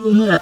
Yeah.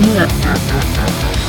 になった。